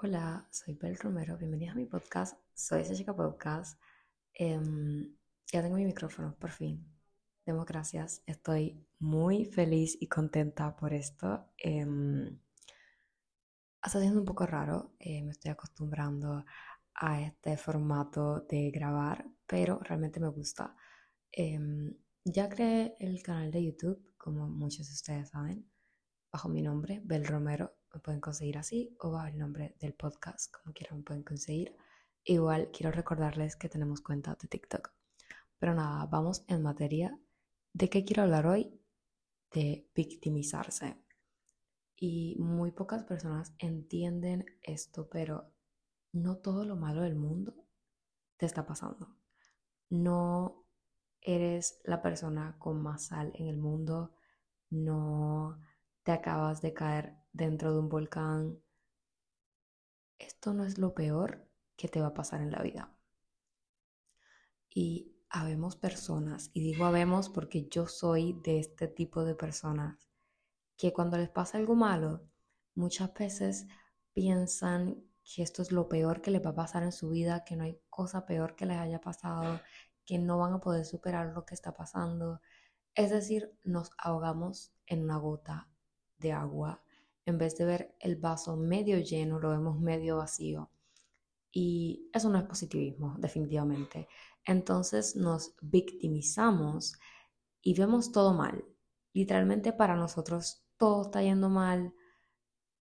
Hola, soy Bel Romero. Bienvenida a mi podcast. Soy esa chica podcast. Em, ya tengo mi micrófono, por fin. Demos gracias. Estoy muy feliz y contenta por esto. Em, está siendo un poco raro. Eh, me estoy acostumbrando a este formato de grabar, pero realmente me gusta. Em, ya creé el canal de YouTube, como muchos de ustedes saben, bajo mi nombre, Bel Romero me pueden conseguir así o bajo el nombre del podcast, como quieran me pueden conseguir. Igual quiero recordarles que tenemos cuenta de TikTok. Pero nada, vamos en materia. ¿De qué quiero hablar hoy? De victimizarse. Y muy pocas personas entienden esto, pero no todo lo malo del mundo te está pasando. No eres la persona con más sal en el mundo. No te acabas de caer dentro de un volcán, esto no es lo peor que te va a pasar en la vida. Y habemos personas, y digo habemos porque yo soy de este tipo de personas, que cuando les pasa algo malo, muchas veces piensan que esto es lo peor que les va a pasar en su vida, que no hay cosa peor que les haya pasado, que no van a poder superar lo que está pasando. Es decir, nos ahogamos en una gota de agua. En vez de ver el vaso medio lleno, lo vemos medio vacío. Y eso no es positivismo, definitivamente. Entonces nos victimizamos y vemos todo mal. Literalmente para nosotros todo está yendo mal,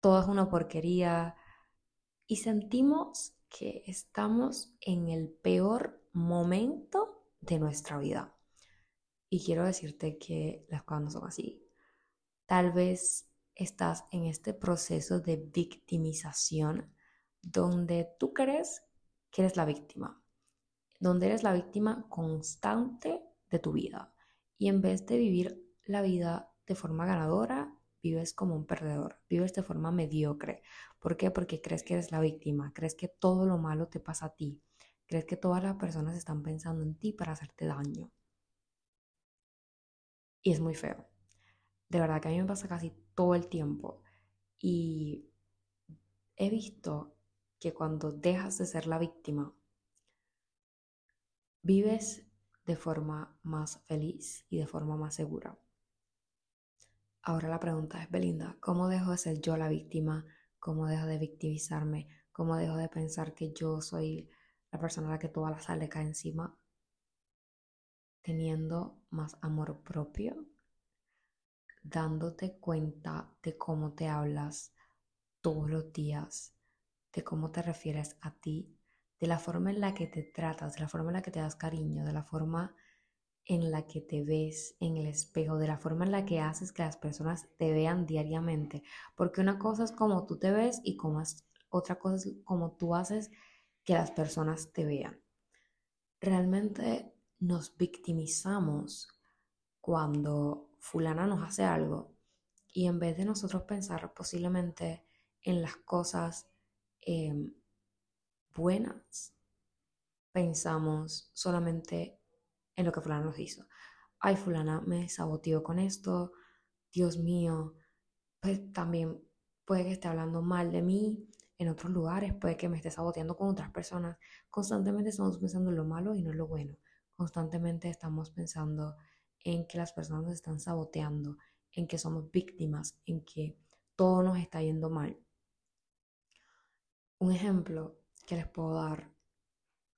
todo es una porquería y sentimos que estamos en el peor momento de nuestra vida. Y quiero decirte que las cosas no son así. Tal vez estás en este proceso de victimización donde tú crees que eres la víctima, donde eres la víctima constante de tu vida y en vez de vivir la vida de forma ganadora, vives como un perdedor, vives de forma mediocre. ¿Por qué? Porque crees que eres la víctima, crees que todo lo malo te pasa a ti, crees que todas las personas están pensando en ti para hacerte daño. Y es muy feo de verdad que a mí me pasa casi todo el tiempo. Y he visto que cuando dejas de ser la víctima, vives de forma más feliz y de forma más segura. Ahora la pregunta es, Belinda, ¿cómo dejo de ser yo la víctima? ¿Cómo dejo de victimizarme? ¿Cómo dejo de pensar que yo soy la persona a la que toda la sal le cae encima? Teniendo más amor propio dándote cuenta de cómo te hablas todos los días, de cómo te refieres a ti, de la forma en la que te tratas, de la forma en la que te das cariño, de la forma en la que te ves en el espejo, de la forma en la que haces que las personas te vean diariamente. Porque una cosa es como tú te ves y otra cosa es como tú haces que las personas te vean. Realmente nos victimizamos cuando fulana nos hace algo y en vez de nosotros pensar posiblemente en las cosas em, buenas, pensamos solamente en lo que fulana nos hizo. Ay, fulana me saboteó con esto, Dios mío, pues también puede que esté hablando mal de mí en otros lugares, puede que me esté saboteando con otras personas. Constantemente estamos pensando en lo malo y no en lo bueno. Constantemente estamos pensando en que las personas nos están saboteando, en que somos víctimas, en que todo nos está yendo mal. Un ejemplo que les puedo dar.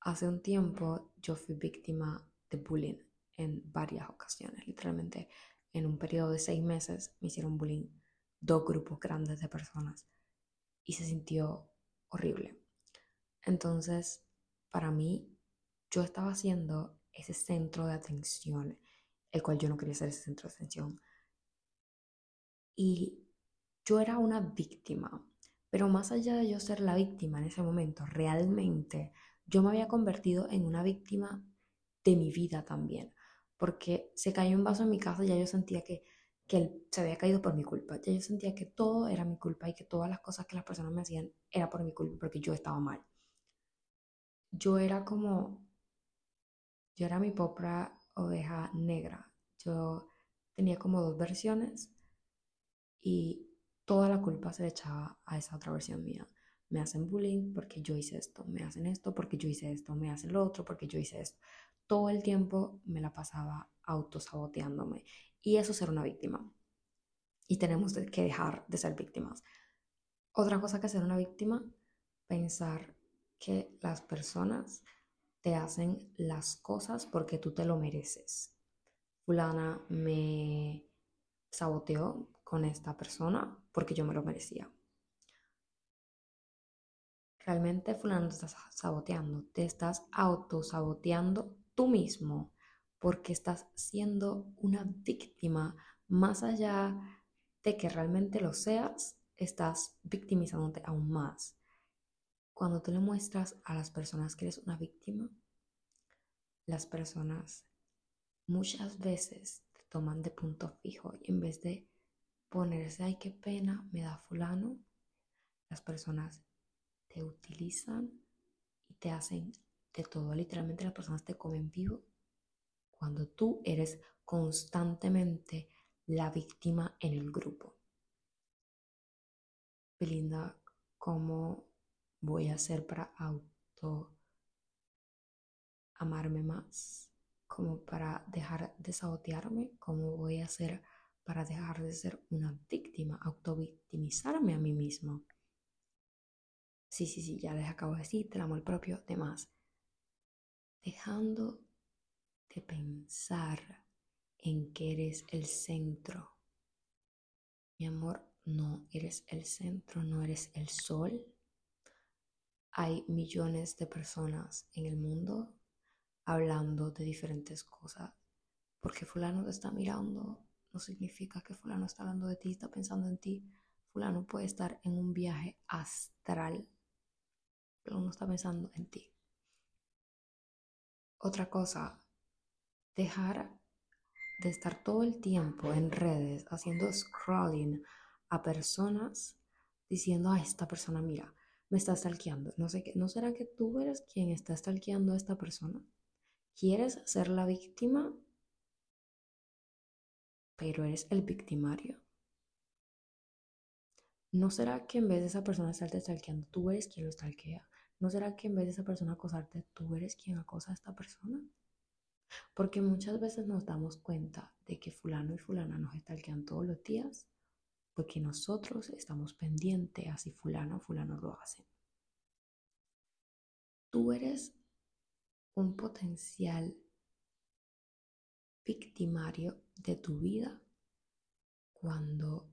Hace un tiempo yo fui víctima de bullying en varias ocasiones. Literalmente en un periodo de seis meses me hicieron bullying dos grupos grandes de personas y se sintió horrible. Entonces, para mí, yo estaba siendo ese centro de atención, el cual yo no quería ser ese centro de atención. Y yo era una víctima, pero más allá de yo ser la víctima en ese momento, realmente yo me había convertido en una víctima de mi vida también, porque se cayó un vaso en mi casa y ya yo sentía que, que se había caído por mi culpa, ya yo sentía que todo era mi culpa y que todas las cosas que las personas me hacían era por mi culpa, porque yo estaba mal. Yo era como, yo era mi propia oveja negra. Tenía como dos versiones y toda la culpa se echaba a esa otra versión mía. me hacen bullying porque yo hice esto, me hacen esto porque yo hice esto, me hacen lo otro porque yo hice esto. Todo el tiempo me la pasaba autosaboteándome y eso es ser una víctima. Y tenemos que dejar de ser víctimas. Otra cosa que ser una víctima, pensar que las personas te hacen las cosas porque tú te lo mereces. Fulana me saboteó con esta persona porque yo me lo merecía. Realmente fulano te estás saboteando, te estás autosaboteando tú mismo porque estás siendo una víctima más allá de que realmente lo seas, estás victimizándote aún más. Cuando tú le muestras a las personas que eres una víctima, las personas muchas veces te toman de punto fijo y en vez de ponerse, ay, qué pena, me da fulano, las personas te utilizan y te hacen de todo. Literalmente las personas te comen vivo cuando tú eres constantemente la víctima en el grupo. Belinda, ¿cómo voy a hacer para auto amarme más? ¿Cómo para dejar de sabotearme? ¿Cómo voy a hacer para dejar de ser una víctima, autovictimizarme a mí mismo? Sí, sí, sí, ya les acabo de decir, el amor propio, demás. Dejando de pensar en que eres el centro. Mi amor, no eres el centro, no eres el sol. Hay millones de personas en el mundo hablando de diferentes cosas. Porque fulano te está mirando no significa que fulano está hablando de ti, está pensando en ti. Fulano puede estar en un viaje astral, pero no está pensando en ti. Otra cosa, dejar de estar todo el tiempo en redes haciendo scrolling a personas diciendo, a esta persona, mira, me está stalkeando. No sé qué, ¿no será que tú eres quien está stalkeando a esta persona? ¿Quieres ser la víctima? Pero eres el victimario. ¿No será que en vez de esa persona estarte stalkeando, tú eres quien lo stalkea? ¿No será que en vez de esa persona acosarte, tú eres quien acosa a esta persona? Porque muchas veces nos damos cuenta de que fulano y fulana nos stalkean todos los días porque nosotros estamos pendientes a si fulano o fulano lo hacen. Tú eres un potencial victimario de tu vida cuando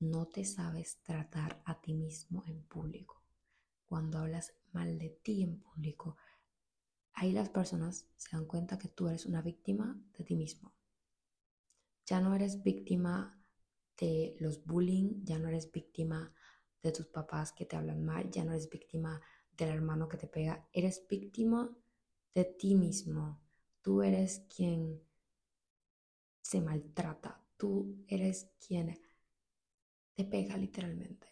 no te sabes tratar a ti mismo en público, cuando hablas mal de ti en público. Ahí las personas se dan cuenta que tú eres una víctima de ti mismo. Ya no eres víctima de los bullying, ya no eres víctima de tus papás que te hablan mal, ya no eres víctima del hermano que te pega, eres víctima de ti mismo. Tú eres quien se maltrata, tú eres quien te pega literalmente.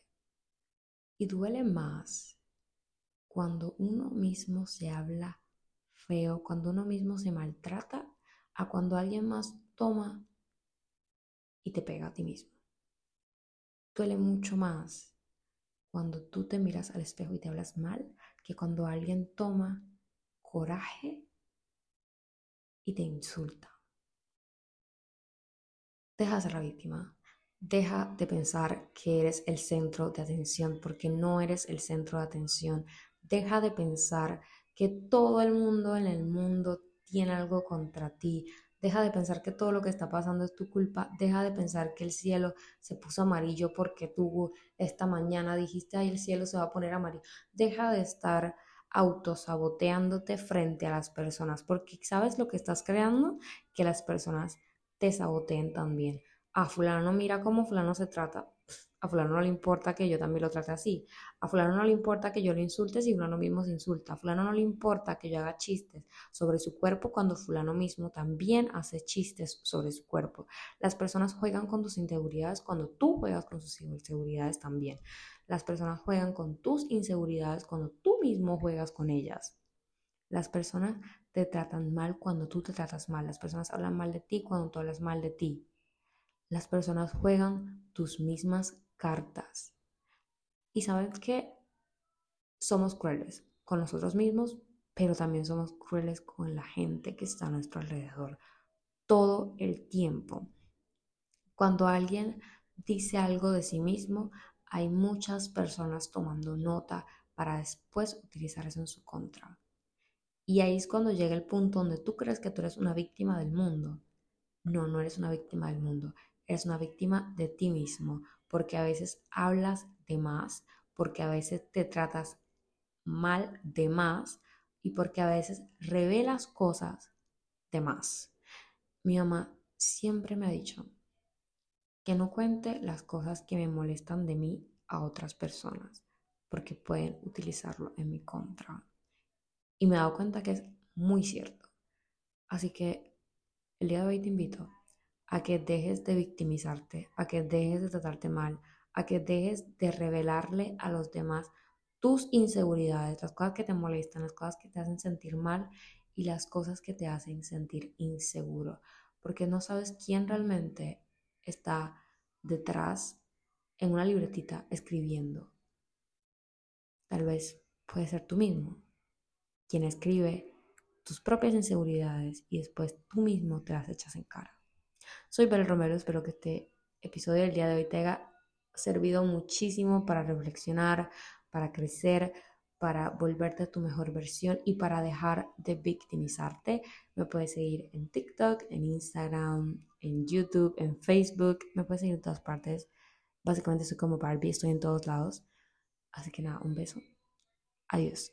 Y duele más cuando uno mismo se habla feo, cuando uno mismo se maltrata, a cuando alguien más toma y te pega a ti mismo duele mucho más cuando tú te miras al espejo y te hablas mal que cuando alguien toma coraje y te insulta. Deja de ser la víctima. Deja de pensar que eres el centro de atención porque no eres el centro de atención. Deja de pensar que todo el mundo en el mundo tiene algo contra ti. Deja de pensar que todo lo que está pasando es tu culpa. Deja de pensar que el cielo se puso amarillo porque tú esta mañana dijiste, ay, el cielo se va a poner amarillo. Deja de estar autosaboteándote frente a las personas porque sabes lo que estás creando, que las personas te saboteen también. A fulano mira cómo fulano se trata. A fulano no le importa que yo también lo trate así. A fulano no le importa que yo lo insulte si fulano mismo se insulta. A fulano no le importa que yo haga chistes sobre su cuerpo cuando fulano mismo también hace chistes sobre su cuerpo. Las personas juegan con tus inseguridades cuando tú juegas con sus inseguridades también. Las personas juegan con tus inseguridades cuando tú mismo juegas con ellas. Las personas te tratan mal cuando tú te tratas mal. Las personas hablan mal de ti cuando tú hablas mal de ti. Las personas juegan tus mismas cartas. Y sabes que somos crueles con nosotros mismos, pero también somos crueles con la gente que está a nuestro alrededor todo el tiempo. Cuando alguien dice algo de sí mismo, hay muchas personas tomando nota para después utilizar eso en su contra. Y ahí es cuando llega el punto donde tú crees que tú eres una víctima del mundo. No, no eres una víctima del mundo, eres una víctima de ti mismo, porque a veces hablas de más, porque a veces te tratas mal de más y porque a veces revelas cosas de más. Mi mamá siempre me ha dicho que no cuente las cosas que me molestan de mí a otras personas, porque pueden utilizarlo en mi contra. Y me he dado cuenta que es muy cierto. Así que el día de hoy te invito a que dejes de victimizarte, a que dejes de tratarte mal, a que dejes de revelarle a los demás tus inseguridades, las cosas que te molestan, las cosas que te hacen sentir mal y las cosas que te hacen sentir inseguro, porque no sabes quién realmente está detrás en una libretita escribiendo. Tal vez puede ser tú mismo quien escribe tus propias inseguridades y después tú mismo te las echas en cara. Soy Bel Romero, espero que este episodio del día de hoy te haya servido muchísimo para reflexionar, para crecer, para volverte a tu mejor versión y para dejar de victimizarte. Me puedes seguir en TikTok, en Instagram, en YouTube, en Facebook. Me puedes seguir en todas partes. Básicamente soy como Barbie, estoy en todos lados. Así que nada, un beso. Adiós.